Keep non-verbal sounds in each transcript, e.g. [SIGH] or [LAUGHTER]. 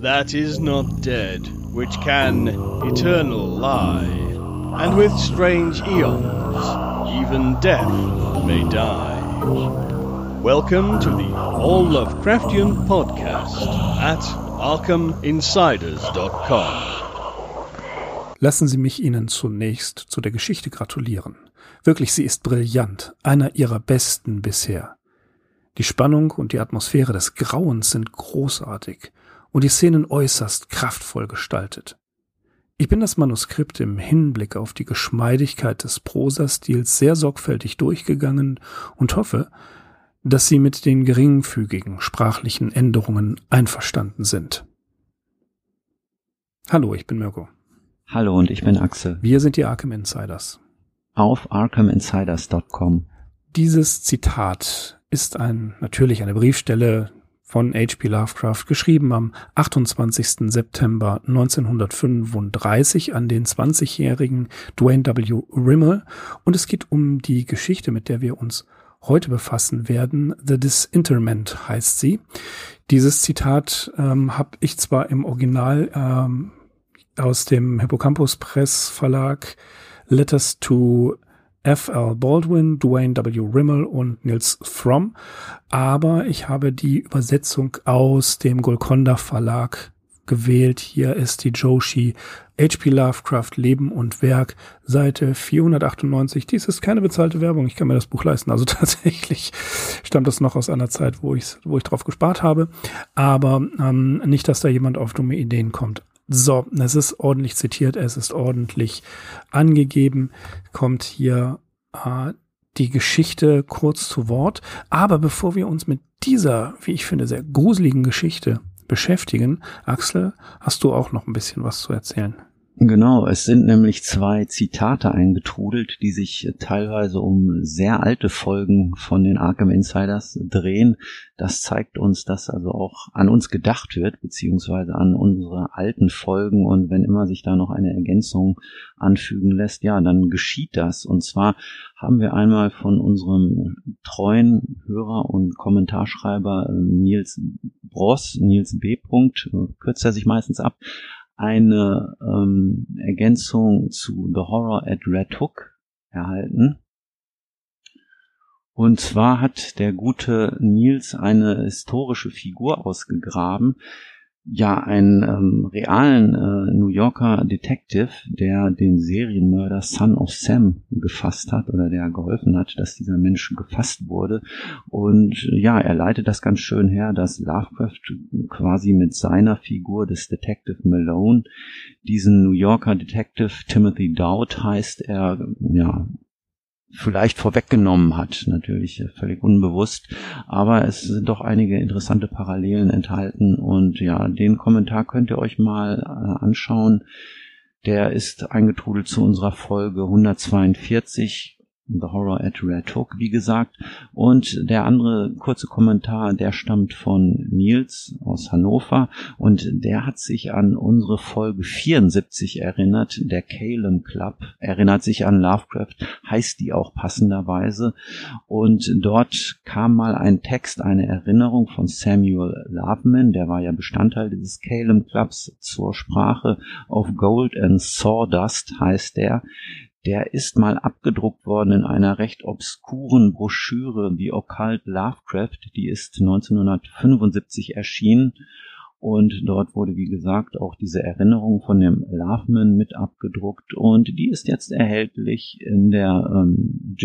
that is not dead, which can eternal lie, and with strange eons, even death may die. Welcome to the All Lovecraftian Podcast at ArkhamInsiders.com. Lassen Sie mich Ihnen zunächst zu der Geschichte gratulieren. Wirklich, sie ist brillant, einer ihrer besten bisher. Die Spannung und die Atmosphäre des Grauens sind großartig und die Szenen äußerst kraftvoll gestaltet. Ich bin das Manuskript im Hinblick auf die Geschmeidigkeit des Prosastils sehr sorgfältig durchgegangen und hoffe, dass Sie mit den geringfügigen sprachlichen Änderungen einverstanden sind. Hallo, ich bin Mirko. Hallo und ich bin Axel. Wir sind die Arkham Insiders. Auf arkhaminsiders.com. Dieses Zitat ist ein, natürlich eine Briefstelle von H.P. Lovecraft, geschrieben am 28. September 1935 an den 20-jährigen Dwayne W. Rimmel. Und es geht um die Geschichte, mit der wir uns heute befassen werden. The Disinterment heißt sie. Dieses Zitat ähm, habe ich zwar im Original ähm, aus dem Hippocampus Press Verlag Letters to F. L. Baldwin, Dwayne W. Rimmel und Nils Fromm, aber ich habe die Übersetzung aus dem Golconda Verlag gewählt. Hier ist die Joshi H.P. Lovecraft Leben und Werk, Seite 498. Dies ist keine bezahlte Werbung, ich kann mir das Buch leisten. Also [LAUGHS] tatsächlich stammt das noch aus einer Zeit, wo ich, wo ich drauf gespart habe. Aber ähm, nicht, dass da jemand auf dumme Ideen kommt. So, es ist ordentlich zitiert, es ist ordentlich angegeben, kommt hier äh, die Geschichte kurz zu Wort. Aber bevor wir uns mit dieser, wie ich finde, sehr gruseligen Geschichte beschäftigen, Axel, hast du auch noch ein bisschen was zu erzählen? Genau, es sind nämlich zwei Zitate eingetrudelt, die sich teilweise um sehr alte Folgen von den Arkham Insiders drehen. Das zeigt uns, dass also auch an uns gedacht wird, beziehungsweise an unsere alten Folgen. Und wenn immer sich da noch eine Ergänzung anfügen lässt, ja, dann geschieht das. Und zwar haben wir einmal von unserem treuen Hörer und Kommentarschreiber Nils Bross, Nils B. kürzt er sich meistens ab, eine ähm, Ergänzung zu The Horror at Red Hook erhalten. Und zwar hat der gute Nils eine historische Figur ausgegraben, ja einen ähm, realen äh, New Yorker Detective, der den Serienmörder Son of Sam gefasst hat oder der geholfen hat, dass dieser Mensch gefasst wurde. Und ja, er leitet das ganz schön her, dass Lovecraft quasi mit seiner Figur des Detective Malone diesen New Yorker Detective Timothy Dowd heißt er, ja, vielleicht vorweggenommen hat, natürlich völlig unbewusst, aber es sind doch einige interessante Parallelen enthalten. Und ja, den Kommentar könnt ihr euch mal äh, anschauen. Der ist eingetrudelt zu unserer Folge 142 The Horror at Red Hook, wie gesagt. Und der andere kurze Kommentar, der stammt von Nils aus Hannover und der hat sich an unsere Folge 74 erinnert, der Calum Club, erinnert sich an Lovecraft, heißt die auch passenderweise. Und dort kam mal ein Text, eine Erinnerung von Samuel Loveman, der war ja Bestandteil dieses Calum Clubs zur Sprache of Gold and Sawdust heißt der der ist mal abgedruckt worden in einer recht obskuren Broschüre, die Occult Lovecraft, die ist 1975 erschienen. Und dort wurde, wie gesagt, auch diese Erinnerung von dem Loveman mit abgedruckt. Und die ist jetzt erhältlich in der ähm,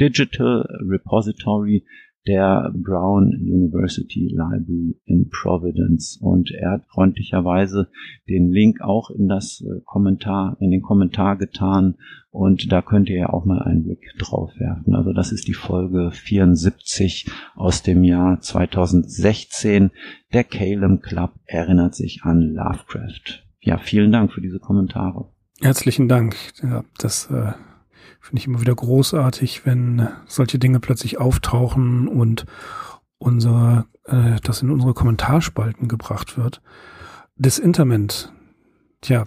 Digital Repository der Brown University Library in Providence und er hat freundlicherweise den Link auch in das äh, Kommentar, in den Kommentar getan und da könnt ihr ja auch mal einen Blick drauf werfen. Also das ist die Folge 74 aus dem Jahr 2016. Der Calum Club erinnert sich an Lovecraft. Ja, vielen Dank für diese Kommentare. Herzlichen Dank. Ja, das äh, Finde ich immer wieder großartig, wenn solche Dinge plötzlich auftauchen und unsere, äh, das in unsere Kommentarspalten gebracht wird. Das Interment. Tja,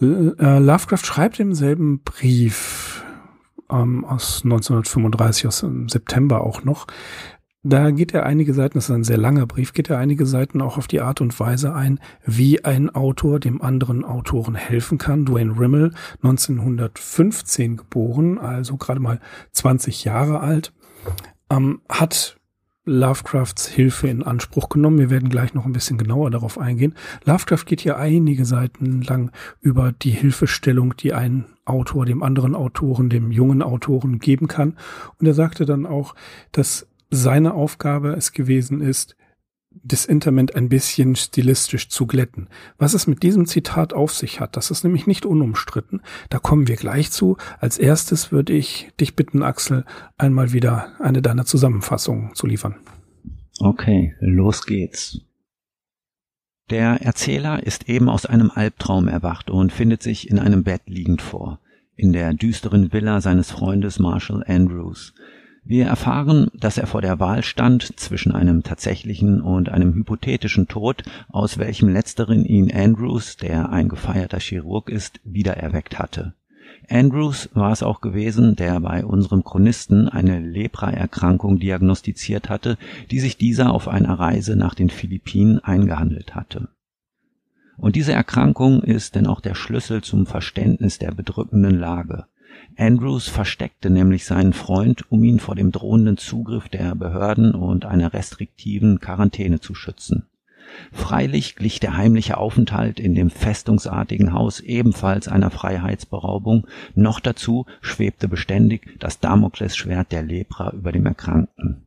äh, Lovecraft schreibt im selben Brief ähm, aus 1935, aus dem September auch noch, da geht er einige Seiten, das ist ein sehr langer Brief, geht er einige Seiten auch auf die Art und Weise ein, wie ein Autor dem anderen Autoren helfen kann. Dwayne Rimmel, 1915 geboren, also gerade mal 20 Jahre alt, ähm, hat Lovecrafts Hilfe in Anspruch genommen. Wir werden gleich noch ein bisschen genauer darauf eingehen. Lovecraft geht hier einige Seiten lang über die Hilfestellung, die ein Autor dem anderen Autoren, dem jungen Autoren geben kann. Und er sagte dann auch, dass seine Aufgabe es gewesen ist, das Interment ein bisschen stilistisch zu glätten. Was es mit diesem Zitat auf sich hat, das ist nämlich nicht unumstritten. Da kommen wir gleich zu. Als erstes würde ich dich bitten, Axel, einmal wieder eine deiner Zusammenfassungen zu liefern. Okay, los geht's. Der Erzähler ist eben aus einem Albtraum erwacht und findet sich in einem Bett liegend vor, in der düsteren Villa seines Freundes Marshall Andrews, wir erfahren, dass er vor der Wahl stand zwischen einem tatsächlichen und einem hypothetischen Tod, aus welchem letzteren ihn Andrews, der ein gefeierter Chirurg ist, wiedererweckt hatte. Andrews war es auch gewesen, der bei unserem Chronisten eine Lepra-Erkrankung diagnostiziert hatte, die sich dieser auf einer Reise nach den Philippinen eingehandelt hatte. Und diese Erkrankung ist denn auch der Schlüssel zum Verständnis der bedrückenden Lage. Andrews versteckte nämlich seinen Freund, um ihn vor dem drohenden Zugriff der Behörden und einer restriktiven Quarantäne zu schützen. Freilich glich der heimliche Aufenthalt in dem festungsartigen Haus ebenfalls einer Freiheitsberaubung, noch dazu schwebte beständig das Damoklesschwert der Lepra über dem Erkrankten.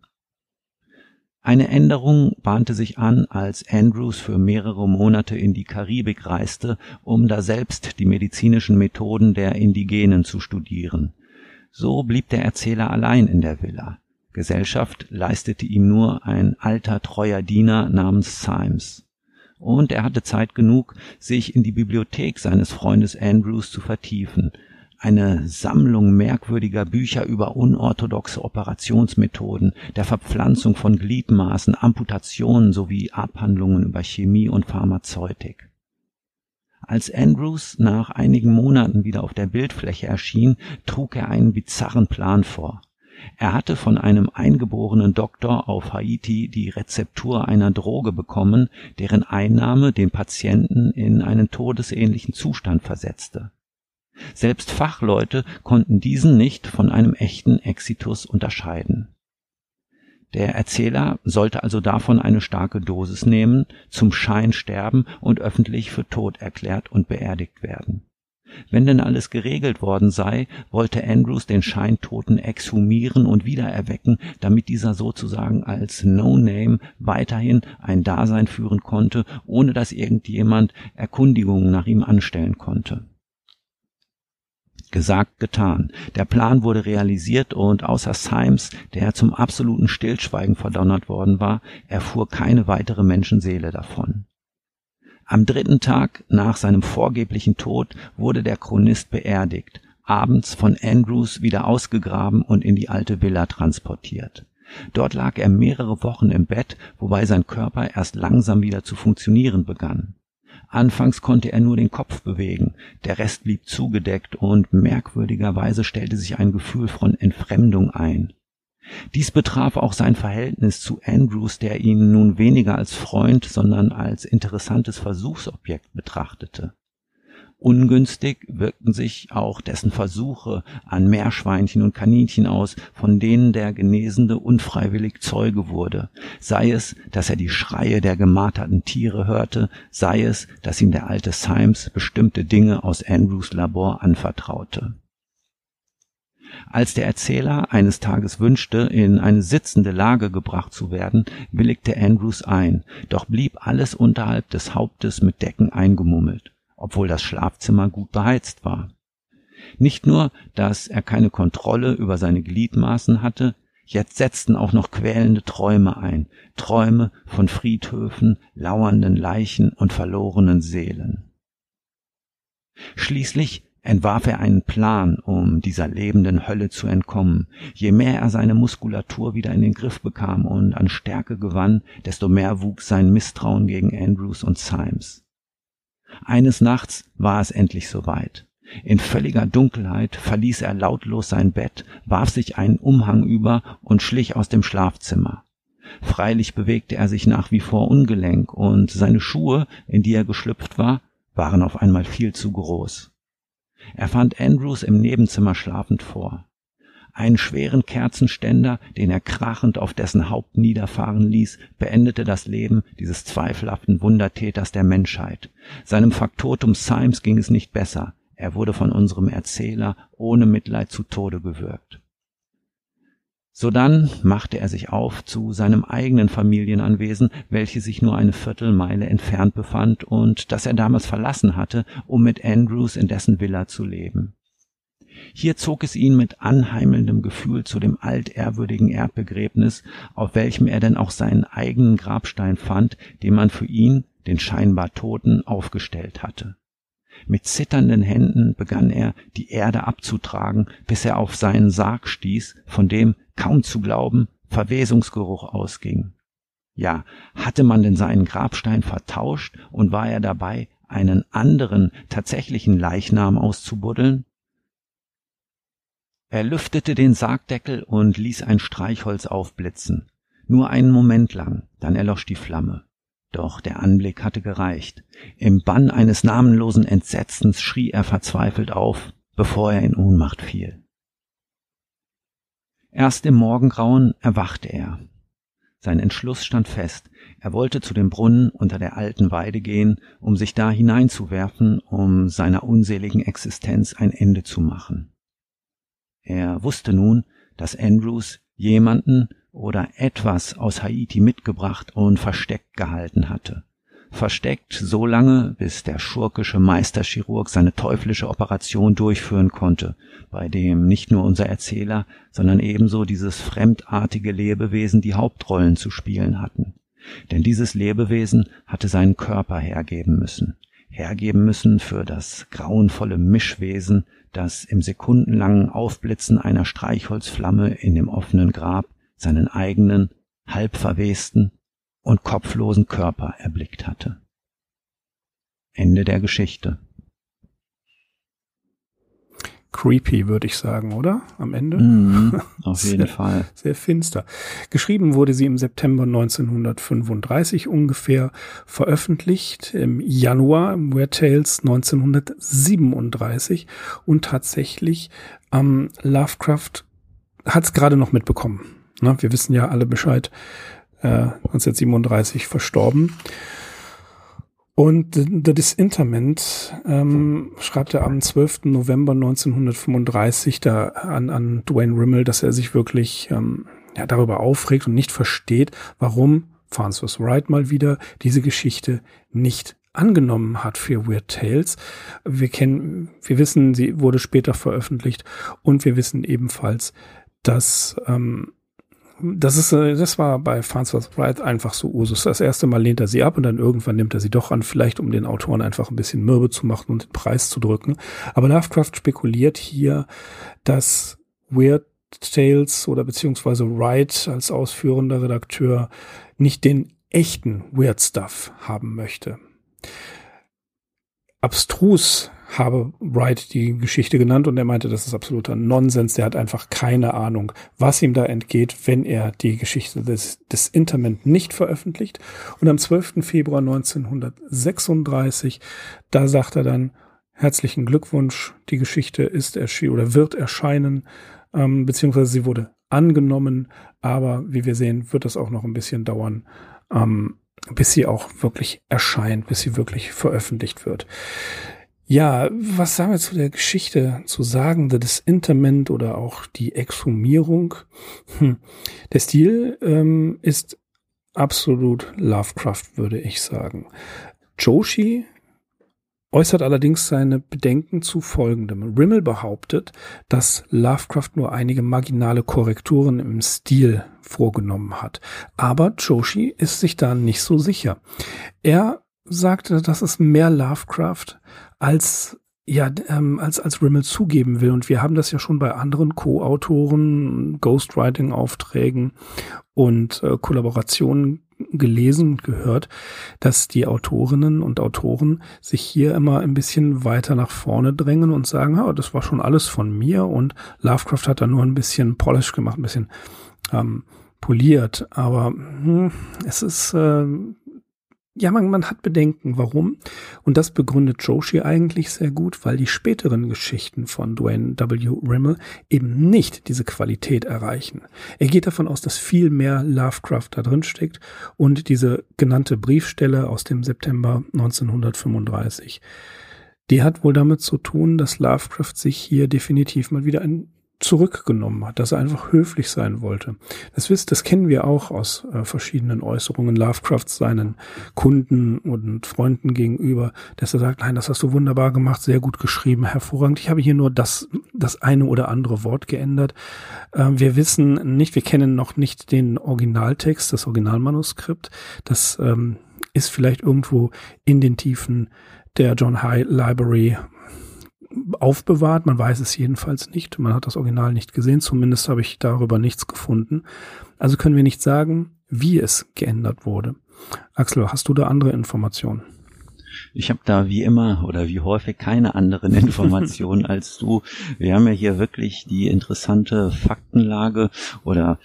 Eine Änderung bahnte sich an, als Andrews für mehrere Monate in die Karibik reiste, um daselbst die medizinischen Methoden der Indigenen zu studieren. So blieb der Erzähler allein in der Villa. Gesellschaft leistete ihm nur ein alter treuer Diener namens Symes. Und er hatte Zeit genug, sich in die Bibliothek seines Freundes Andrews zu vertiefen, eine Sammlung merkwürdiger Bücher über unorthodoxe Operationsmethoden, der Verpflanzung von Gliedmaßen, Amputationen sowie Abhandlungen über Chemie und Pharmazeutik. Als Andrews nach einigen Monaten wieder auf der Bildfläche erschien, trug er einen bizarren Plan vor. Er hatte von einem eingeborenen Doktor auf Haiti die Rezeptur einer Droge bekommen, deren Einnahme den Patienten in einen todesähnlichen Zustand versetzte. Selbst Fachleute konnten diesen nicht von einem echten Exitus unterscheiden. Der Erzähler sollte also davon eine starke Dosis nehmen, zum Schein sterben und öffentlich für tot erklärt und beerdigt werden. Wenn denn alles geregelt worden sei, wollte Andrews den Scheintoten exhumieren und wiedererwecken, damit dieser sozusagen als No-Name weiterhin ein Dasein führen konnte, ohne dass irgendjemand Erkundigungen nach ihm anstellen konnte. Gesagt, getan. Der Plan wurde realisiert und außer Symes, der zum absoluten Stillschweigen verdonnert worden war, erfuhr keine weitere Menschenseele davon. Am dritten Tag nach seinem vorgeblichen Tod wurde der Chronist beerdigt, abends von Andrews wieder ausgegraben und in die alte Villa transportiert. Dort lag er mehrere Wochen im Bett, wobei sein Körper erst langsam wieder zu funktionieren begann. Anfangs konnte er nur den Kopf bewegen, der Rest blieb zugedeckt und merkwürdigerweise stellte sich ein Gefühl von Entfremdung ein. Dies betraf auch sein Verhältnis zu Andrews, der ihn nun weniger als Freund, sondern als interessantes Versuchsobjekt betrachtete. Ungünstig wirkten sich auch dessen Versuche an Meerschweinchen und Kaninchen aus, von denen der Genesende unfreiwillig Zeuge wurde, sei es, dass er die Schreie der gemarterten Tiere hörte, sei es, dass ihm der alte Symes bestimmte Dinge aus Andrews Labor anvertraute. Als der Erzähler eines Tages wünschte, in eine sitzende Lage gebracht zu werden, willigte Andrews ein, doch blieb alles unterhalb des Hauptes mit Decken eingemummelt obwohl das Schlafzimmer gut beheizt war. Nicht nur, dass er keine Kontrolle über seine Gliedmaßen hatte, jetzt setzten auch noch quälende Träume ein, Träume von Friedhöfen, lauernden Leichen und verlorenen Seelen. Schließlich entwarf er einen Plan, um dieser lebenden Hölle zu entkommen. Je mehr er seine Muskulatur wieder in den Griff bekam und an Stärke gewann, desto mehr wuchs sein Misstrauen gegen Andrews und Symes. Eines Nachts war es endlich soweit. In völliger Dunkelheit verließ er lautlos sein Bett, warf sich einen Umhang über und schlich aus dem Schlafzimmer. Freilich bewegte er sich nach wie vor ungelenk, und seine Schuhe, in die er geschlüpft war, waren auf einmal viel zu groß. Er fand Andrews im Nebenzimmer schlafend vor. Einen schweren Kerzenständer, den er krachend auf dessen Haupt niederfahren ließ, beendete das Leben dieses zweifelhaften Wundertäters der Menschheit. Seinem Faktotum Symes ging es nicht besser. Er wurde von unserem Erzähler ohne Mitleid zu Tode gewürgt. Sodann machte er sich auf zu seinem eigenen Familienanwesen, welches sich nur eine Viertelmeile entfernt befand und das er damals verlassen hatte, um mit Andrews in dessen Villa zu leben. Hier zog es ihn mit anheimelndem Gefühl zu dem altehrwürdigen Erbbegräbnis, auf welchem er denn auch seinen eigenen Grabstein fand, den man für ihn, den scheinbar Toten, aufgestellt hatte. Mit zitternden Händen begann er, die Erde abzutragen, bis er auf seinen Sarg stieß, von dem, kaum zu glauben, Verwesungsgeruch ausging. Ja, hatte man denn seinen Grabstein vertauscht und war er dabei, einen anderen, tatsächlichen Leichnam auszubuddeln? Er lüftete den Sargdeckel und ließ ein Streichholz aufblitzen. Nur einen Moment lang, dann erlosch die Flamme. Doch der Anblick hatte gereicht. Im Bann eines namenlosen Entsetzens schrie er verzweifelt auf, bevor er in Ohnmacht fiel. Erst im Morgengrauen erwachte er. Sein Entschluss stand fest. Er wollte zu dem Brunnen unter der alten Weide gehen, um sich da hineinzuwerfen, um seiner unseligen Existenz ein Ende zu machen. Er wusste nun, dass Andrews jemanden oder etwas aus Haiti mitgebracht und versteckt gehalten hatte. Versteckt so lange, bis der schurkische Meisterchirurg seine teuflische Operation durchführen konnte, bei dem nicht nur unser Erzähler, sondern ebenso dieses fremdartige Lebewesen die Hauptrollen zu spielen hatten. Denn dieses Lebewesen hatte seinen Körper hergeben müssen, hergeben müssen für das grauenvolle Mischwesen, das im sekundenlangen Aufblitzen einer Streichholzflamme in dem offenen Grab seinen eigenen, halb verwesten und kopflosen Körper erblickt hatte. Ende der Geschichte. Creepy, würde ich sagen, oder? Am Ende? Mhm, [LAUGHS] auf jeden sehr, Fall. Sehr finster. Geschrieben wurde sie im September 1935 ungefähr, veröffentlicht im Januar im Weird Tales 1937 und tatsächlich ähm, Lovecraft hat es gerade noch mitbekommen. Na, wir wissen ja alle Bescheid, äh, 1937 verstorben. Und The Disinterment ähm, schreibt er am 12. November 1935 da an, an Dwayne Rimmel, dass er sich wirklich ähm, ja, darüber aufregt und nicht versteht, warum Francis Wright mal wieder diese Geschichte nicht angenommen hat für Weird Tales. Wir kennen, wir wissen, sie wurde später veröffentlicht und wir wissen ebenfalls, dass ähm, das ist, äh, das war bei Farnsworth Wright einfach so Usus. Das erste Mal lehnt er sie ab und dann irgendwann nimmt er sie doch an, vielleicht um den Autoren einfach ein bisschen mürbe zu machen und den Preis zu drücken. Aber Lovecraft spekuliert hier, dass Weird Tales oder beziehungsweise Wright als ausführender Redakteur nicht den echten Weird Stuff haben möchte. Abstrus habe Wright die Geschichte genannt und er meinte, das ist absoluter Nonsens. Der hat einfach keine Ahnung, was ihm da entgeht, wenn er die Geschichte des, des Interment nicht veröffentlicht. Und am 12. Februar 1936, da sagt er dann, herzlichen Glückwunsch, die Geschichte ist erschienen oder wird erscheinen, ähm, beziehungsweise sie wurde angenommen, aber wie wir sehen, wird das auch noch ein bisschen dauern, ähm, bis sie auch wirklich erscheint, bis sie wirklich veröffentlicht wird. Ja, was sagen wir zu der Geschichte zu sagen, das Interment oder auch die Exhumierung? Hm. Der Stil ähm, ist absolut Lovecraft, würde ich sagen. Joshi äußert allerdings seine Bedenken zu folgendem. Rimmel behauptet, dass Lovecraft nur einige marginale Korrekturen im Stil vorgenommen hat. Aber Joshi ist sich da nicht so sicher. Er sagte, dass es mehr Lovecraft als ja, ähm, als, als Rimmel zugeben will. Und wir haben das ja schon bei anderen Co-Autoren, Ghostwriting-Aufträgen und äh, Kollaborationen gelesen und gehört, dass die Autorinnen und Autoren sich hier immer ein bisschen weiter nach vorne drängen und sagen, oh, das war schon alles von mir und Lovecraft hat da nur ein bisschen Polish gemacht, ein bisschen ähm, poliert, aber hm, es ist äh, ja, man, man hat Bedenken, warum. Und das begründet Joshi eigentlich sehr gut, weil die späteren Geschichten von Dwayne W. Rimmel eben nicht diese Qualität erreichen. Er geht davon aus, dass viel mehr Lovecraft da drin steckt und diese genannte Briefstelle aus dem September 1935. Die hat wohl damit zu tun, dass Lovecraft sich hier definitiv mal wieder ein zurückgenommen hat, dass er einfach höflich sein wollte. Das wisst, das kennen wir auch aus äh, verschiedenen Äußerungen Lovecrafts seinen Kunden und Freunden gegenüber, dass er sagt, nein, das hast du wunderbar gemacht, sehr gut geschrieben, hervorragend. Ich habe hier nur das, das eine oder andere Wort geändert. Äh, wir wissen nicht, wir kennen noch nicht den Originaltext, das Originalmanuskript. Das ähm, ist vielleicht irgendwo in den Tiefen der John High Library aufbewahrt. Man weiß es jedenfalls nicht. Man hat das Original nicht gesehen. Zumindest habe ich darüber nichts gefunden. Also können wir nicht sagen, wie es geändert wurde. Axel, hast du da andere Informationen? Ich habe da wie immer oder wie häufig keine anderen [LAUGHS] Informationen als du. Wir haben ja hier wirklich die interessante Faktenlage oder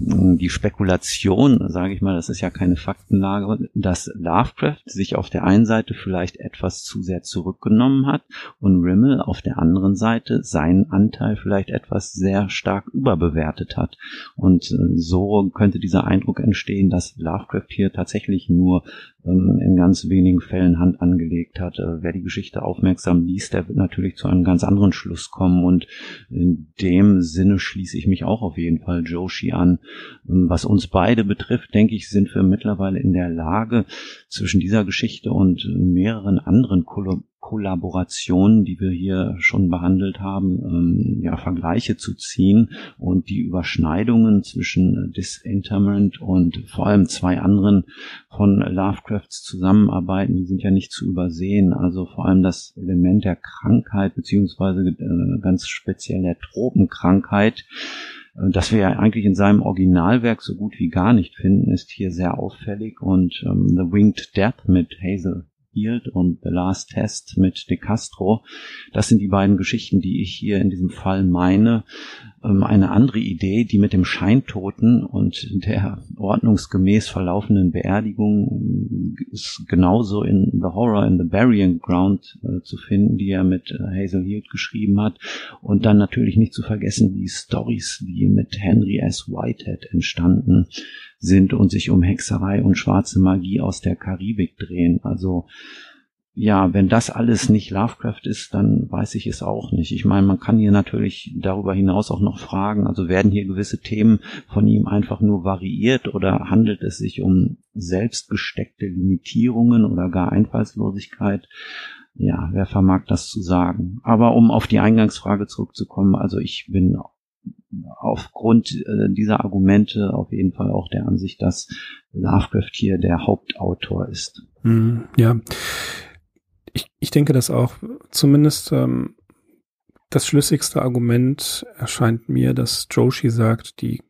die Spekulation, sage ich mal, das ist ja keine Faktenlage, dass Lovecraft sich auf der einen Seite vielleicht etwas zu sehr zurückgenommen hat und Rimmel auf der anderen Seite seinen Anteil vielleicht etwas sehr stark überbewertet hat. Und äh, so könnte dieser Eindruck entstehen, dass Lovecraft hier tatsächlich nur in ganz wenigen Fällen Hand angelegt hat. Äh, wer die Geschichte aufmerksam liest, der wird natürlich zu einem ganz anderen Schluss kommen und in dem Sinne schließe ich mich auch auf jeden Fall Joshi an. Ähm, was uns beide betrifft, denke ich, sind wir mittlerweile in der Lage, zwischen dieser Geschichte und mehreren anderen Kollaborationen, die wir hier schon behandelt haben, ähm, ja, Vergleiche zu ziehen und die Überschneidungen zwischen Disinterment und vor allem zwei anderen von Lovecrafts Zusammenarbeiten, die sind ja nicht zu übersehen. Also vor allem das Element der Krankheit beziehungsweise äh, ganz speziell der Tropenkrankheit, äh, das wir ja eigentlich in seinem Originalwerk so gut wie gar nicht finden, ist hier sehr auffällig und ähm, The Winged Death mit Hazel Field und The Last Test mit De Castro. Das sind die beiden Geschichten, die ich hier in diesem Fall meine. Ähm, eine andere Idee, die mit dem Scheintoten und der ordnungsgemäß verlaufenden Beerdigung ähm, ist genauso in The Horror in the Burying Ground äh, zu finden, die er mit äh, Hazel Heald geschrieben hat. Und dann natürlich nicht zu vergessen die Stories, die mit Henry S. Whitehead entstanden sind und sich um Hexerei und schwarze Magie aus der Karibik drehen. Also ja, wenn das alles nicht Lovecraft ist, dann weiß ich es auch nicht. Ich meine, man kann hier natürlich darüber hinaus auch noch fragen, also werden hier gewisse Themen von ihm einfach nur variiert oder handelt es sich um selbstgesteckte Limitierungen oder gar Einfallslosigkeit? Ja, wer vermag das zu sagen? Aber um auf die Eingangsfrage zurückzukommen, also ich bin aufgrund äh, dieser Argumente auf jeden Fall auch der Ansicht, dass Lovecraft hier der Hauptautor ist. Mm, ja, ich, denke das auch. Zumindest ähm, das schlüssigste Argument erscheint mir, dass Joshi sagt, die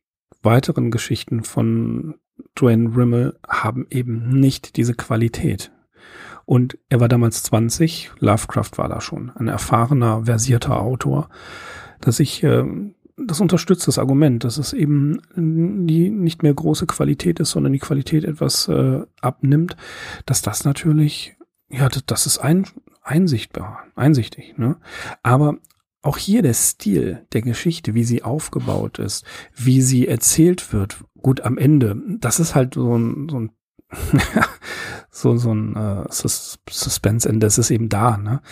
weiteren Geschichten von Dwayne Rimmel haben eben nicht diese Qualität. Und er war damals 20, Lovecraft war da schon ein erfahrener, versierter Autor, dass ich äh, das unterstützt das Argument, dass es eben die nicht mehr große Qualität ist, sondern die Qualität etwas äh, abnimmt, dass das natürlich, ja, das ist ein, einsichtbar, einsichtig, ne? Aber auch hier der Stil der Geschichte, wie sie aufgebaut ist, wie sie erzählt wird, gut am Ende, das ist halt so ein, so ein [LAUGHS] so, so ein äh, Suspense-Ende, das ist eben da, ne?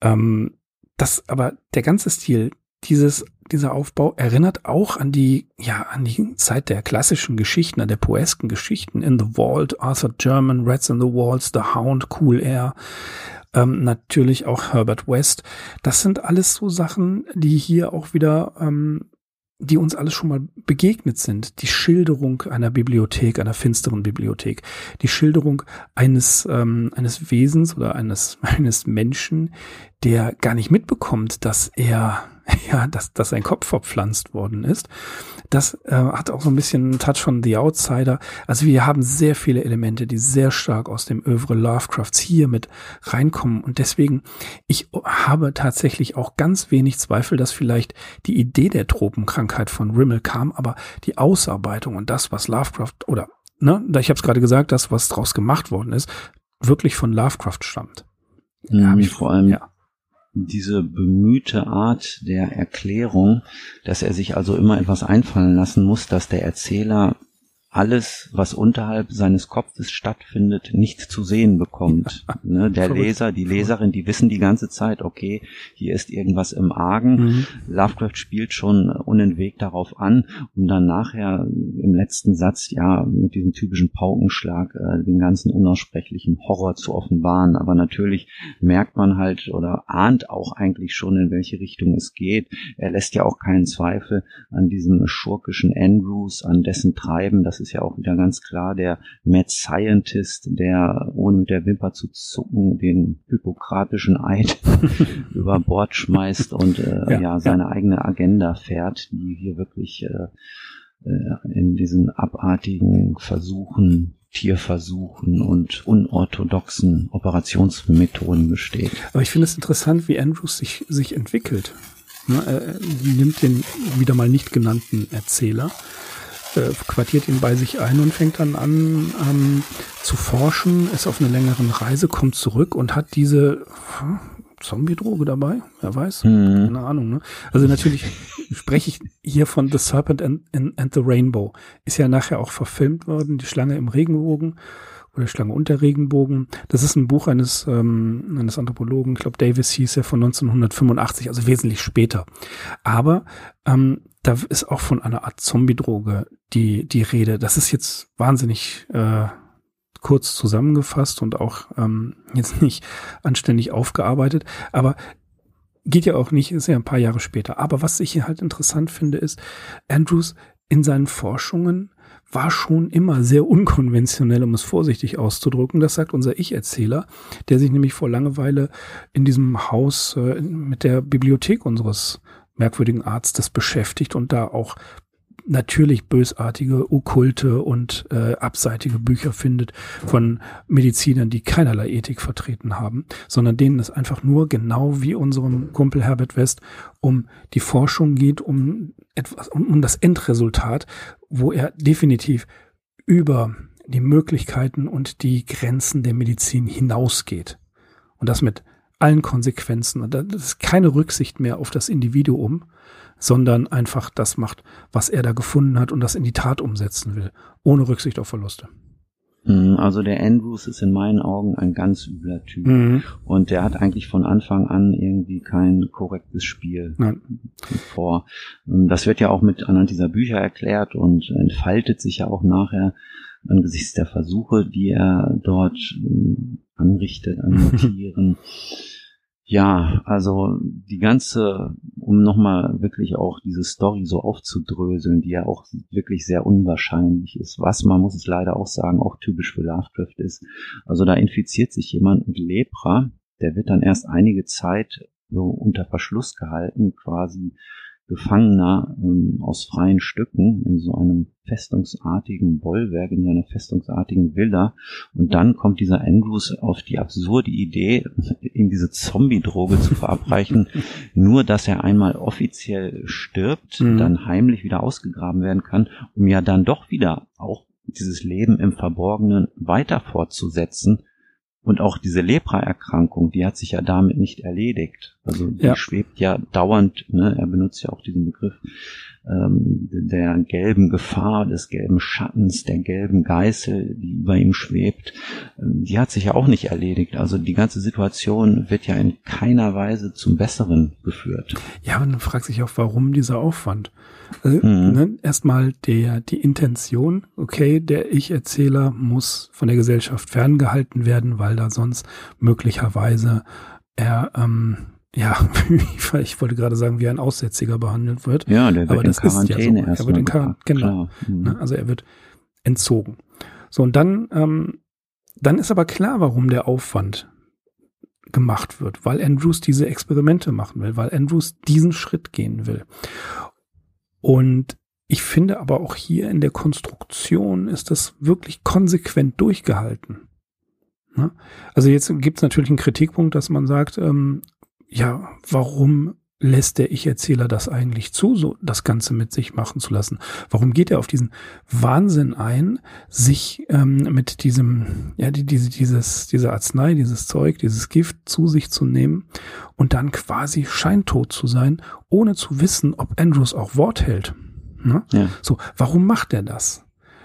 Ähm, das, aber der ganze Stil, dieses, dieser Aufbau erinnert auch an die, ja, an die Zeit der klassischen Geschichten, an der poesken Geschichten. In the Vault, Arthur German, Rats in the Walls, The Hound, Cool Air, ähm, natürlich auch Herbert West. Das sind alles so Sachen, die hier auch wieder, ähm, die uns alles schon mal begegnet sind. Die Schilderung einer Bibliothek, einer finsteren Bibliothek. Die Schilderung eines, ähm, eines Wesens oder eines, [LAUGHS] eines Menschen, der gar nicht mitbekommt, dass er [LAUGHS] ja, dass, dass sein Kopf verpflanzt worden ist. Das äh, hat auch so ein bisschen einen Touch von The Outsider. Also wir haben sehr viele Elemente, die sehr stark aus dem Övre Lovecrafts hier mit reinkommen. Und deswegen, ich habe tatsächlich auch ganz wenig Zweifel, dass vielleicht die Idee der Tropenkrankheit von Rimmel kam, aber die Ausarbeitung und das, was Lovecraft oder ne, ich habe es gerade gesagt, das, was draus gemacht worden ist, wirklich von Lovecraft stammt. Ja, mhm, vor allem ja diese bemühte Art der Erklärung, dass er sich also immer etwas einfallen lassen muss, dass der Erzähler alles, was unterhalb seines Kopfes stattfindet, nicht zu sehen bekommt. [LAUGHS] Ne, der Leser, die Leserin, die wissen die ganze Zeit, okay, hier ist irgendwas im Argen. Mhm. Lovecraft spielt schon unentwegt darauf an, um dann nachher im letzten Satz ja mit diesem typischen Paukenschlag äh, den ganzen unaussprechlichen Horror zu offenbaren. Aber natürlich merkt man halt oder ahnt auch eigentlich schon, in welche Richtung es geht. Er lässt ja auch keinen Zweifel an diesem schurkischen Andrews, an dessen Treiben. Das ist ja auch wieder ganz klar der Mad Scientist, der ohne mit der Wimper zu zucken den hypokratischen Eid [LAUGHS] über Bord schmeißt und äh, ja, ja, seine ja. eigene Agenda fährt, die hier wirklich äh, äh, in diesen abartigen Versuchen Tierversuchen und unorthodoxen Operationsmethoden besteht. Aber ich finde es interessant, wie Andrews sich, sich entwickelt. Ne, er nimmt den wieder mal nicht genannten Erzähler äh, quartiert ihn bei sich ein und fängt dann an ähm, zu forschen, ist auf einer längeren Reise, kommt zurück und hat diese hm, Zombie-Droge dabei, wer weiß, mhm. keine Ahnung. Ne? Also natürlich [LAUGHS] spreche ich hier von The Serpent and, and, and the Rainbow. Ist ja nachher auch verfilmt worden, die Schlange im Regenbogen oder Schlange unter Regenbogen. Das ist ein Buch eines, ähm, eines Anthropologen, ich glaube Davis hieß er von 1985, also wesentlich später. Aber ähm, da ist auch von einer Art Zombie-Droge die, die Rede. Das ist jetzt wahnsinnig äh, kurz zusammengefasst und auch ähm, jetzt [LAUGHS] nicht anständig aufgearbeitet, aber geht ja auch nicht, ist ja ein paar Jahre später. Aber was ich hier halt interessant finde, ist, Andrews in seinen Forschungen war schon immer sehr unkonventionell, um es vorsichtig auszudrücken. Das sagt unser Ich-Erzähler, der sich nämlich vor Langeweile in diesem Haus äh, mit der Bibliothek unseres merkwürdigen Arztes beschäftigt und da auch natürlich bösartige, okkulte und äh, abseitige Bücher findet von Medizinern, die keinerlei Ethik vertreten haben, sondern denen es einfach nur genau wie unserem Kumpel Herbert West um die Forschung geht, um etwas, um, um das Endresultat, wo er definitiv über die Möglichkeiten und die Grenzen der Medizin hinausgeht. Und das mit allen Konsequenzen. Das ist keine Rücksicht mehr auf das Individuum, sondern einfach das macht, was er da gefunden hat und das in die Tat umsetzen will, ohne Rücksicht auf Verluste. Mhm, also der Andrews ist in meinen Augen ein ganz übler Typ. Mhm. Und der hat eigentlich von Anfang an irgendwie kein korrektes Spiel Nein. vor. Das wird ja auch mit anhand dieser Bücher erklärt und entfaltet sich ja auch nachher angesichts der Versuche, die er dort ähm, anrichtet an Tieren. [LAUGHS] Ja, also die ganze, um nochmal wirklich auch diese Story so aufzudröseln, die ja auch wirklich sehr unwahrscheinlich ist, was man muss es leider auch sagen, auch typisch für Lovecraft ist. Also da infiziert sich jemand mit Lepra, der wird dann erst einige Zeit so unter Verschluss gehalten, quasi Gefangener ähm, aus freien Stücken in so einem festungsartigen Bollwerk, in so einer festungsartigen Villa. Und dann kommt dieser Andrews auf die absurde Idee, [LAUGHS] ihm diese Zombie-Droge zu verabreichen, [LAUGHS] nur dass er einmal offiziell stirbt, mhm. dann heimlich wieder ausgegraben werden kann, um ja dann doch wieder auch dieses Leben im Verborgenen weiter fortzusetzen und auch diese Lepra-Erkrankung, die hat sich ja damit nicht erledigt. Also die ja. schwebt ja dauernd, ne, er benutzt ja auch diesen Begriff ähm, der gelben Gefahr, des gelben Schattens, der gelben Geißel, die über ihm schwebt, ähm, die hat sich ja auch nicht erledigt. Also die ganze Situation wird ja in keiner Weise zum Besseren geführt. Ja, man fragt sich auch, warum dieser Aufwand? Also, mhm. ne, erstmal der, die Intention, okay, der Ich-Erzähler muss von der Gesellschaft ferngehalten werden, weil da sonst möglicherweise er, ähm, ja, [LAUGHS] ich wollte gerade sagen, wie ein Aussätziger behandelt wird. Ja, der wird aber in das Quarantäne ist ja so. Er wird in Quarantäne, genau. Mhm. Ne, also er wird entzogen. So, und dann, ähm, dann ist aber klar, warum der Aufwand gemacht wird, weil Andrews diese Experimente machen will, weil Andrews diesen Schritt gehen will. Und ich finde aber auch hier in der Konstruktion ist das wirklich konsequent durchgehalten. Ne? Also jetzt gibt es natürlich einen Kritikpunkt, dass man sagt, ähm, ja, warum lässt der Ich-Erzähler das eigentlich zu, so das Ganze mit sich machen zu lassen? Warum geht er auf diesen Wahnsinn ein, sich ähm, mit diesem, ja, die, diese, dieses, diese Arznei, dieses Zeug, dieses Gift zu sich zu nehmen und dann quasi scheintot zu sein, ohne zu wissen, ob Andrews auch Wort hält? Ne? Ja. So, warum macht er das?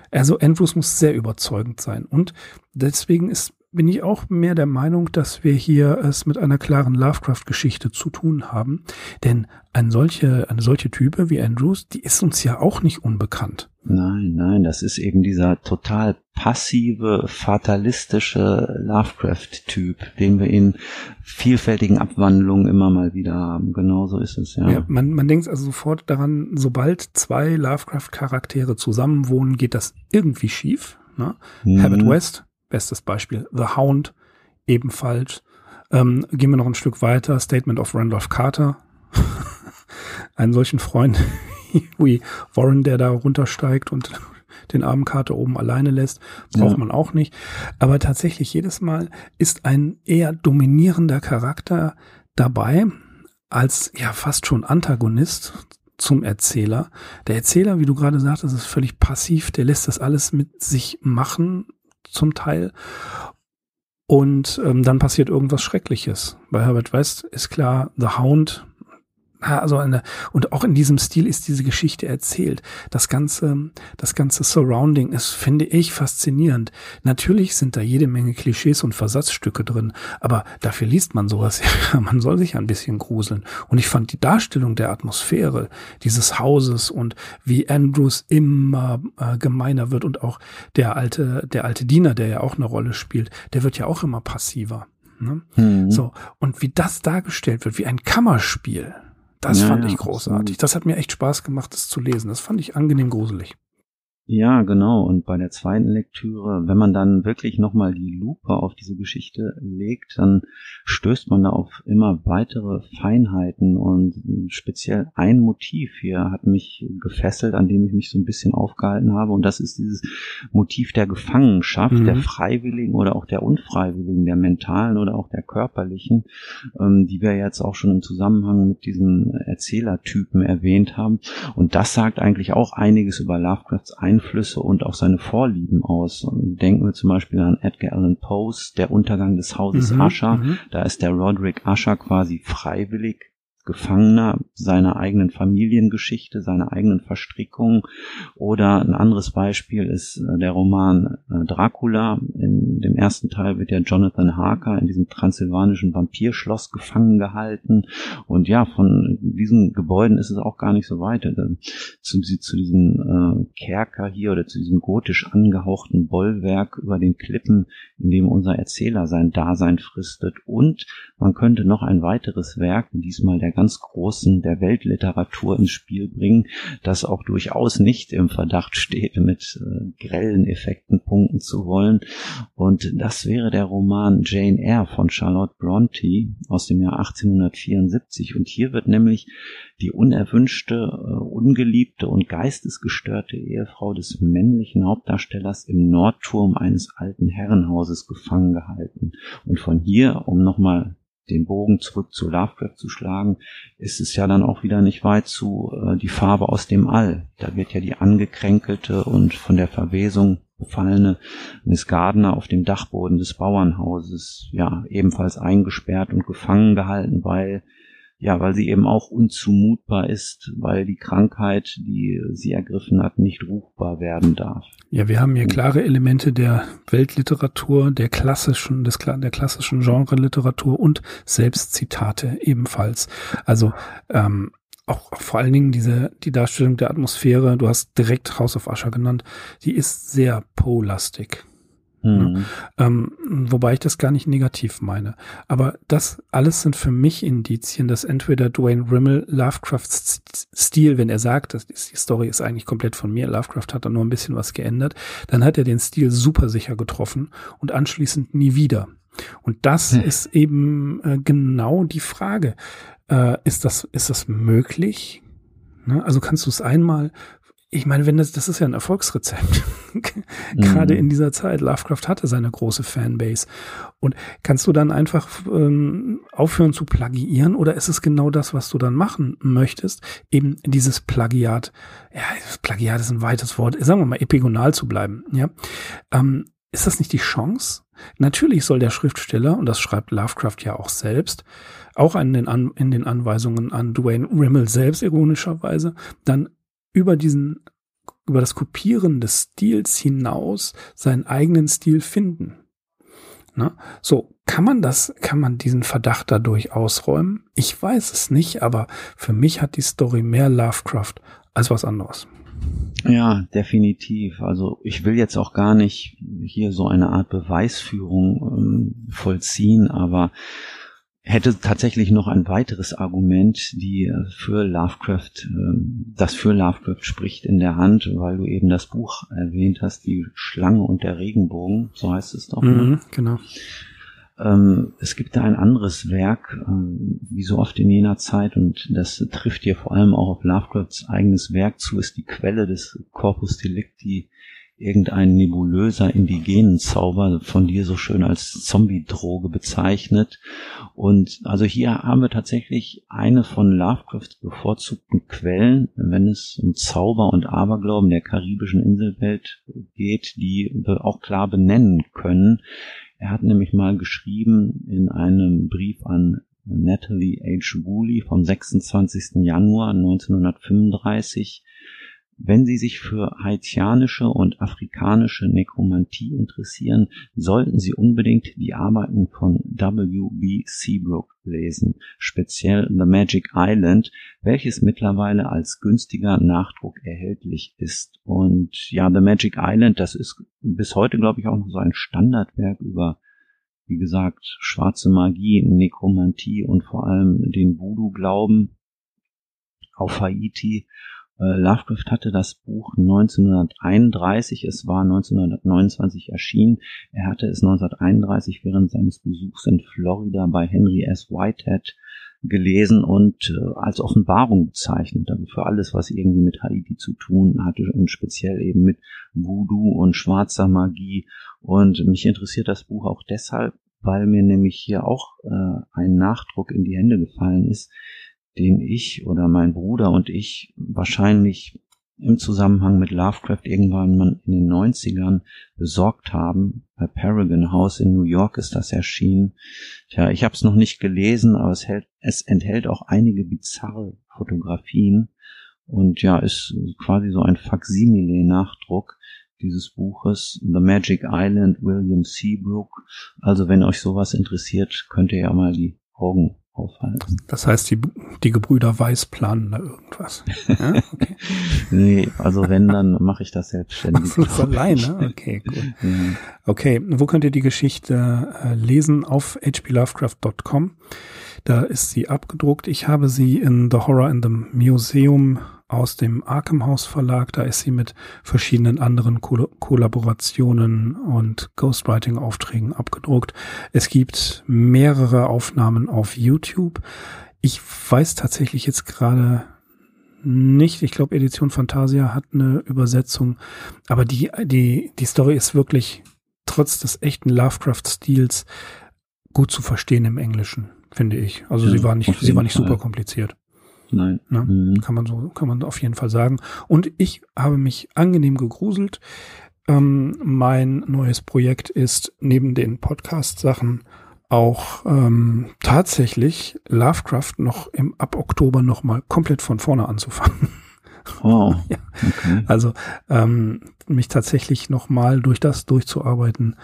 Also Andrews muss sehr überzeugend sein und deswegen ist bin ich auch mehr der Meinung, dass wir hier es mit einer klaren Lovecraft-Geschichte zu tun haben. Denn ein solche, eine solche Type wie Andrews, die ist uns ja auch nicht unbekannt. Nein, nein, das ist eben dieser total passive, fatalistische Lovecraft-Typ, den wir in vielfältigen Abwandlungen immer mal wieder haben. Genauso ist es, ja. ja man, man denkt also sofort daran, sobald zwei Lovecraft-Charaktere zusammenwohnen, geht das irgendwie schief. Ne? Mhm. Herbert West Bestes Beispiel. The Hound, ebenfalls. Ähm, gehen wir noch ein Stück weiter. Statement of Randolph Carter. [LAUGHS] Einen solchen Freund [LAUGHS] wie Warren, der da runtersteigt und den armen Carter oben alleine lässt, braucht ja. man auch nicht. Aber tatsächlich jedes Mal ist ein eher dominierender Charakter dabei, als ja fast schon Antagonist zum Erzähler. Der Erzähler, wie du gerade sagtest, ist völlig passiv, der lässt das alles mit sich machen zum Teil. Und ähm, dann passiert irgendwas Schreckliches. Bei Herbert West ist klar, The Hound also eine, und auch in diesem Stil ist diese Geschichte erzählt. Das ganze, das ganze Surrounding ist, finde ich, faszinierend. Natürlich sind da jede Menge Klischees und Versatzstücke drin, aber dafür liest man sowas. Ja, [LAUGHS] man soll sich ein bisschen gruseln. Und ich fand die Darstellung der Atmosphäre dieses Hauses und wie Andrews immer äh, gemeiner wird und auch der alte, der alte Diener, der ja auch eine Rolle spielt, der wird ja auch immer passiver. Ne? Mhm. So. Und wie das dargestellt wird, wie ein Kammerspiel. Das ja, fand ich großartig. Das hat mir echt Spaß gemacht, das zu lesen. Das fand ich angenehm gruselig. Ja, genau. Und bei der zweiten Lektüre, wenn man dann wirklich nochmal die Lupe auf diese Geschichte legt, dann stößt man da auf immer weitere Feinheiten und speziell ein Motiv hier hat mich gefesselt, an dem ich mich so ein bisschen aufgehalten habe. Und das ist dieses Motiv der Gefangenschaft, mhm. der Freiwilligen oder auch der Unfreiwilligen, der mentalen oder auch der körperlichen, ähm, die wir jetzt auch schon im Zusammenhang mit diesen Erzählertypen erwähnt haben. Und das sagt eigentlich auch einiges über Lovecrafts Einfluss Einflüsse und auch seine Vorlieben aus. Denken wir zum Beispiel an Edgar Allan Poes, Der Untergang des Hauses mhm, Usher. Mhm. Da ist der Roderick Usher quasi freiwillig Gefangener seiner eigenen Familiengeschichte, seiner eigenen Verstrickung. Oder ein anderes Beispiel ist äh, der Roman äh, Dracula. In dem ersten Teil wird ja Jonathan Harker in diesem transsilvanischen Vampirschloss gefangen gehalten. Und ja, von diesen Gebäuden ist es auch gar nicht so weit. Also zu, zu diesem äh, Kerker hier oder zu diesem gotisch angehauchten Bollwerk über den Klippen, in dem unser Erzähler sein Dasein fristet. Und man könnte noch ein weiteres Werk, diesmal der ganz großen der Weltliteratur ins Spiel bringen, das auch durchaus nicht im Verdacht steht, mit äh, grellen Effekten punkten zu wollen. Und das wäre der Roman Jane Eyre von Charlotte Bronte aus dem Jahr 1874. Und hier wird nämlich die unerwünschte, äh, ungeliebte und geistesgestörte Ehefrau des männlichen Hauptdarstellers im Nordturm eines alten Herrenhauses gefangen gehalten. Und von hier, um nochmal den Bogen zurück zu Lovecraft zu schlagen, ist es ja dann auch wieder nicht weit zu äh, die Farbe aus dem All. Da wird ja die angekränkelte und von der Verwesung befallene Miss Gardner auf dem Dachboden des Bauernhauses ja ebenfalls eingesperrt und gefangen gehalten, weil ja, weil sie eben auch unzumutbar ist, weil die Krankheit, die sie ergriffen hat, nicht ruchbar werden darf. Ja, wir haben hier klare Elemente der Weltliteratur, der klassischen, des, der klassischen Genre-Literatur und Selbstzitate ebenfalls. Also ähm, auch, auch vor allen Dingen diese die Darstellung der Atmosphäre. Du hast direkt House of Usher genannt. Die ist sehr Poe-lastig. Mhm. Ähm, wobei ich das gar nicht negativ meine. Aber das alles sind für mich Indizien, dass entweder Dwayne Rimmel Lovecrafts Stil, wenn er sagt, dass die Story ist eigentlich komplett von mir, Lovecraft hat da nur ein bisschen was geändert, dann hat er den Stil super sicher getroffen und anschließend nie wieder. Und das hm. ist eben äh, genau die Frage. Äh, ist das, ist das möglich? Ne? Also kannst du es einmal ich meine, wenn das, das ist ja ein Erfolgsrezept. [LAUGHS] Gerade mhm. in dieser Zeit. Lovecraft hatte seine große Fanbase. Und kannst du dann einfach ähm, aufhören zu plagiieren oder ist es genau das, was du dann machen möchtest? Eben dieses Plagiat. Ja, Plagiat ist ein weites Wort. Sagen wir mal, epigonal zu bleiben. Ja. Ähm, ist das nicht die Chance? Natürlich soll der Schriftsteller, und das schreibt Lovecraft ja auch selbst, auch in den, An in den Anweisungen an Dwayne Rimmel selbst ironischerweise, dann über diesen, über das Kopieren des Stils hinaus seinen eigenen Stil finden. Ne? So, kann man das, kann man diesen Verdacht dadurch ausräumen? Ich weiß es nicht, aber für mich hat die Story mehr Lovecraft als was anderes. Ja, definitiv. Also ich will jetzt auch gar nicht hier so eine Art Beweisführung ähm, vollziehen, aber hätte tatsächlich noch ein weiteres Argument, die äh, für Lovecraft, ähm, das für Lovecraft spricht in der Hand, weil du eben das Buch erwähnt hast, die Schlange und der Regenbogen, so heißt es doch. Ne? Mhm, genau. Ähm, es gibt da ein anderes Werk, ähm, wie so oft in jener Zeit, und das trifft hier vor allem auch auf Lovecrafts eigenes Werk zu, ist die Quelle des Corpus Delicti irgendein nebulöser indigenen Zauber von dir so schön als Zombie-Droge bezeichnet. Und also hier haben wir tatsächlich eine von Lovecrafts bevorzugten Quellen, wenn es um Zauber und Aberglauben der karibischen Inselwelt geht, die wir auch klar benennen können. Er hat nämlich mal geschrieben in einem Brief an Natalie H. Woolley vom 26. Januar 1935, wenn Sie sich für haitianische und afrikanische Nekromantie interessieren, sollten Sie unbedingt die Arbeiten von W. B. Seabrook lesen, speziell The Magic Island, welches mittlerweile als günstiger Nachdruck erhältlich ist. Und ja, The Magic Island, das ist bis heute, glaube ich, auch noch so ein Standardwerk über wie gesagt, schwarze Magie, Nekromantie und vor allem den Voodoo-Glauben auf Haiti. Äh, Lovecraft hatte das Buch 1931, es war 1929 erschienen. Er hatte es 1931 während seines Besuchs in Florida bei Henry S. Whitehead gelesen und äh, als Offenbarung bezeichnet, also für alles, was irgendwie mit Haiti zu tun hatte und speziell eben mit Voodoo und schwarzer Magie. Und mich interessiert das Buch auch deshalb, weil mir nämlich hier auch äh, ein Nachdruck in die Hände gefallen ist, den ich oder mein Bruder und ich wahrscheinlich im Zusammenhang mit Lovecraft irgendwann in den 90ern besorgt haben. Bei Paragon House in New York ist das erschienen. Tja, ich habe es noch nicht gelesen, aber es, hält, es enthält auch einige bizarre Fotografien und ja, ist quasi so ein Faksimile-Nachdruck dieses Buches The Magic Island William Seabrook. Also wenn euch sowas interessiert, könnt ihr ja mal die Augen aufhalten. Das heißt, die, die Gebrüder Weiß planen da irgendwas. Ja? Okay. [LAUGHS] nee, also wenn, dann mache ich das selbstständig. Ach, so alleine? Okay, gut. Ja. [LAUGHS] Okay, wo könnt ihr die Geschichte äh, lesen? Auf hplovecraft.com. Da ist sie abgedruckt. Ich habe sie in The Horror in the Museum aus dem Arkham House Verlag. Da ist sie mit verschiedenen anderen Ko Kollaborationen und Ghostwriting-Aufträgen abgedruckt. Es gibt mehrere Aufnahmen auf YouTube. Ich weiß tatsächlich jetzt gerade nicht. Ich glaube, Edition Fantasia hat eine Übersetzung. Aber die, die, die Story ist wirklich trotz des echten Lovecraft-Stils gut zu verstehen im Englischen, finde ich. Also ja, sie war nicht, sie war nicht super kompliziert. Nein. Ne? Mhm. Kann man so, kann man auf jeden Fall sagen. Und ich habe mich angenehm gegruselt. Ähm, mein neues Projekt ist neben den Podcast-Sachen auch ähm, tatsächlich Lovecraft noch im ab Oktober noch mal komplett von vorne anzufangen. [LAUGHS] Oh, [LAUGHS] ja. okay. Also ähm, mich tatsächlich noch mal durch das durchzuarbeiten,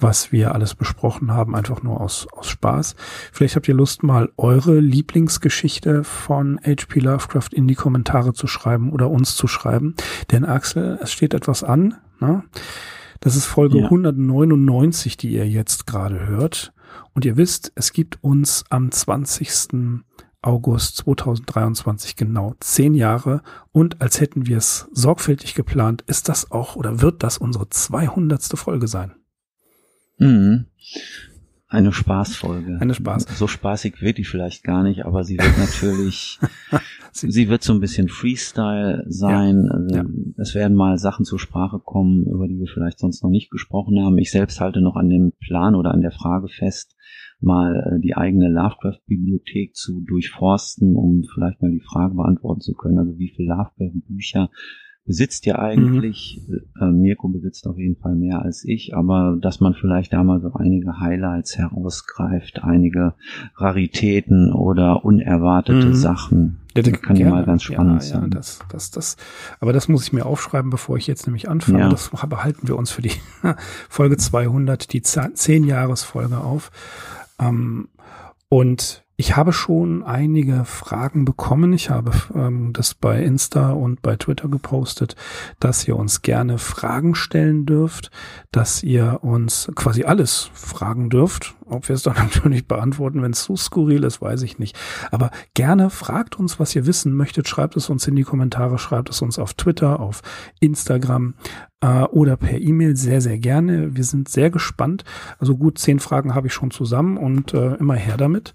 was wir alles besprochen haben, einfach nur aus, aus Spaß. Vielleicht habt ihr Lust, mal eure Lieblingsgeschichte von H.P. Lovecraft in die Kommentare zu schreiben oder uns zu schreiben. Denn Axel, es steht etwas an. Ne? Das ist Folge ja. 199, die ihr jetzt gerade hört. Und ihr wisst, es gibt uns am 20. August 2023 genau zehn Jahre. Und als hätten wir es sorgfältig geplant, ist das auch oder wird das unsere 200. Folge sein. Mhm. Eine Spaßfolge. Eine Spaß. So spaßig wird die vielleicht gar nicht, aber sie wird natürlich, [LAUGHS] sie wird so ein bisschen Freestyle sein. Ja, also ja. Es werden mal Sachen zur Sprache kommen, über die wir vielleicht sonst noch nicht gesprochen haben. Ich selbst halte noch an dem Plan oder an der Frage fest, mal äh, die eigene Lovecraft-Bibliothek zu durchforsten, um vielleicht mal die Frage beantworten zu können, also wie viele Lovecraft-Bücher besitzt ja eigentlich, mhm. Mirko besitzt auf jeden Fall mehr als ich, aber dass man vielleicht da mal so einige Highlights herausgreift, einige Raritäten oder unerwartete mhm. Sachen. Das kann ja mal ganz spannend ja, sein. Ja, das, das, das, aber das muss ich mir aufschreiben, bevor ich jetzt nämlich anfange. Ja. Das behalten wir uns für die [LAUGHS] Folge 200, die 10 Jahresfolge auf. Ähm, und ich habe schon einige Fragen bekommen. Ich habe ähm, das bei Insta und bei Twitter gepostet, dass ihr uns gerne Fragen stellen dürft, dass ihr uns quasi alles fragen dürft. Ob wir es dann [LAUGHS] natürlich beantworten, wenn es zu skurril ist, weiß ich nicht. Aber gerne fragt uns, was ihr wissen möchtet. Schreibt es uns in die Kommentare, schreibt es uns auf Twitter, auf Instagram äh, oder per E-Mail sehr, sehr gerne. Wir sind sehr gespannt. Also gut, zehn Fragen habe ich schon zusammen und äh, immer her damit.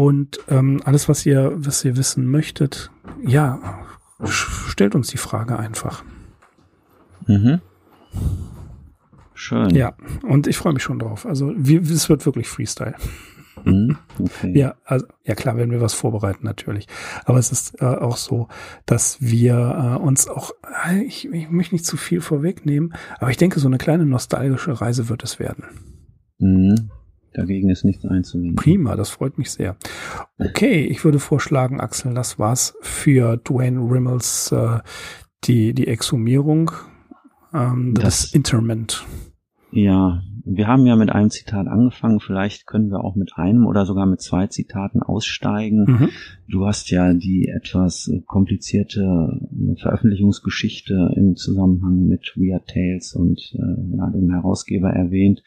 Und ähm, alles, was ihr, was ihr wissen möchtet, ja, stellt uns die Frage einfach. Mhm. Schön. Ja, und ich freue mich schon drauf. Also es wird wirklich Freestyle. Mhm, [LAUGHS] okay. Ja, also, ja klar, wenn wir was vorbereiten natürlich. Aber es ist äh, auch so, dass wir äh, uns auch, äh, ich, ich möchte nicht zu viel vorwegnehmen, aber ich denke, so eine kleine nostalgische Reise wird es werden. Mhm. Dagegen ist nichts einzuwenden. Prima, das freut mich sehr. Okay, ich würde vorschlagen, Axel, das war's für Dwayne Rimmels äh, die, die Exhumierung, ähm, das, das Interment. Ja, wir haben ja mit einem Zitat angefangen. Vielleicht können wir auch mit einem oder sogar mit zwei Zitaten aussteigen. Mhm. Du hast ja die etwas komplizierte Veröffentlichungsgeschichte im Zusammenhang mit Weird Tales und äh, ja, dem Herausgeber erwähnt.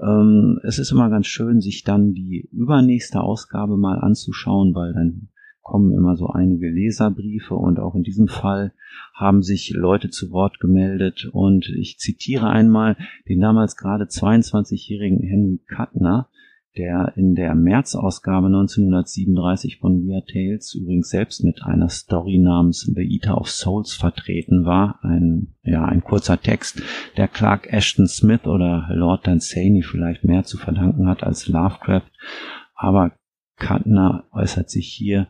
Ähm, es ist immer ganz schön, sich dann die übernächste Ausgabe mal anzuschauen, weil dann kommen immer so einige Leserbriefe und auch in diesem Fall haben sich Leute zu Wort gemeldet. Und ich zitiere einmal den damals gerade 22-jährigen Henry Kuttner, der in der März-Ausgabe 1937 von Weird Tales übrigens selbst mit einer Story namens The Eater of Souls vertreten war. Ein, ja, ein kurzer Text, der Clark Ashton Smith oder Lord Dunsany vielleicht mehr zu verdanken hat als Lovecraft. Aber Kuttner äußert sich hier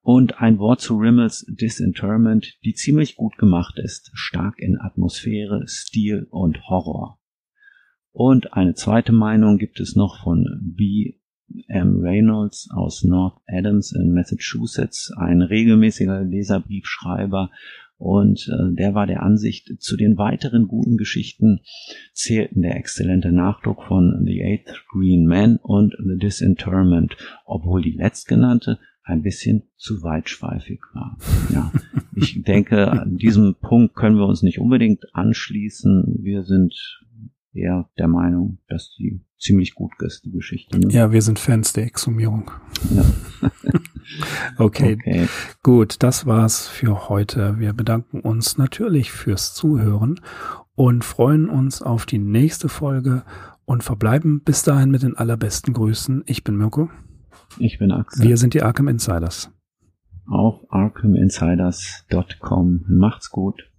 und ein Wort zu Rimmels Disinterment, die ziemlich gut gemacht ist, stark in Atmosphäre, Stil und Horror. Und eine zweite Meinung gibt es noch von B. M. Reynolds aus North Adams in Massachusetts, ein regelmäßiger Leserbriefschreiber und äh, der war der Ansicht, zu den weiteren guten Geschichten zählten der exzellente Nachdruck von The Eighth Green Man und The Disinterment, obwohl die letztgenannte ein bisschen zu weitschweifig war. Ja, ich [LAUGHS] denke, an diesem Punkt können wir uns nicht unbedingt anschließen. Wir sind eher der Meinung, dass die ziemlich gut ist, die Geschichte. Ne? Ja, wir sind Fans der Exhumierung. Ja. [LAUGHS] okay. okay, gut, das war's für heute. Wir bedanken uns natürlich fürs Zuhören und freuen uns auf die nächste Folge und verbleiben bis dahin mit den allerbesten Grüßen. Ich bin Mirko. Ich bin Axel. Wir sind die Arkham Insiders. Auf arkhaminsiders.com. Macht's gut.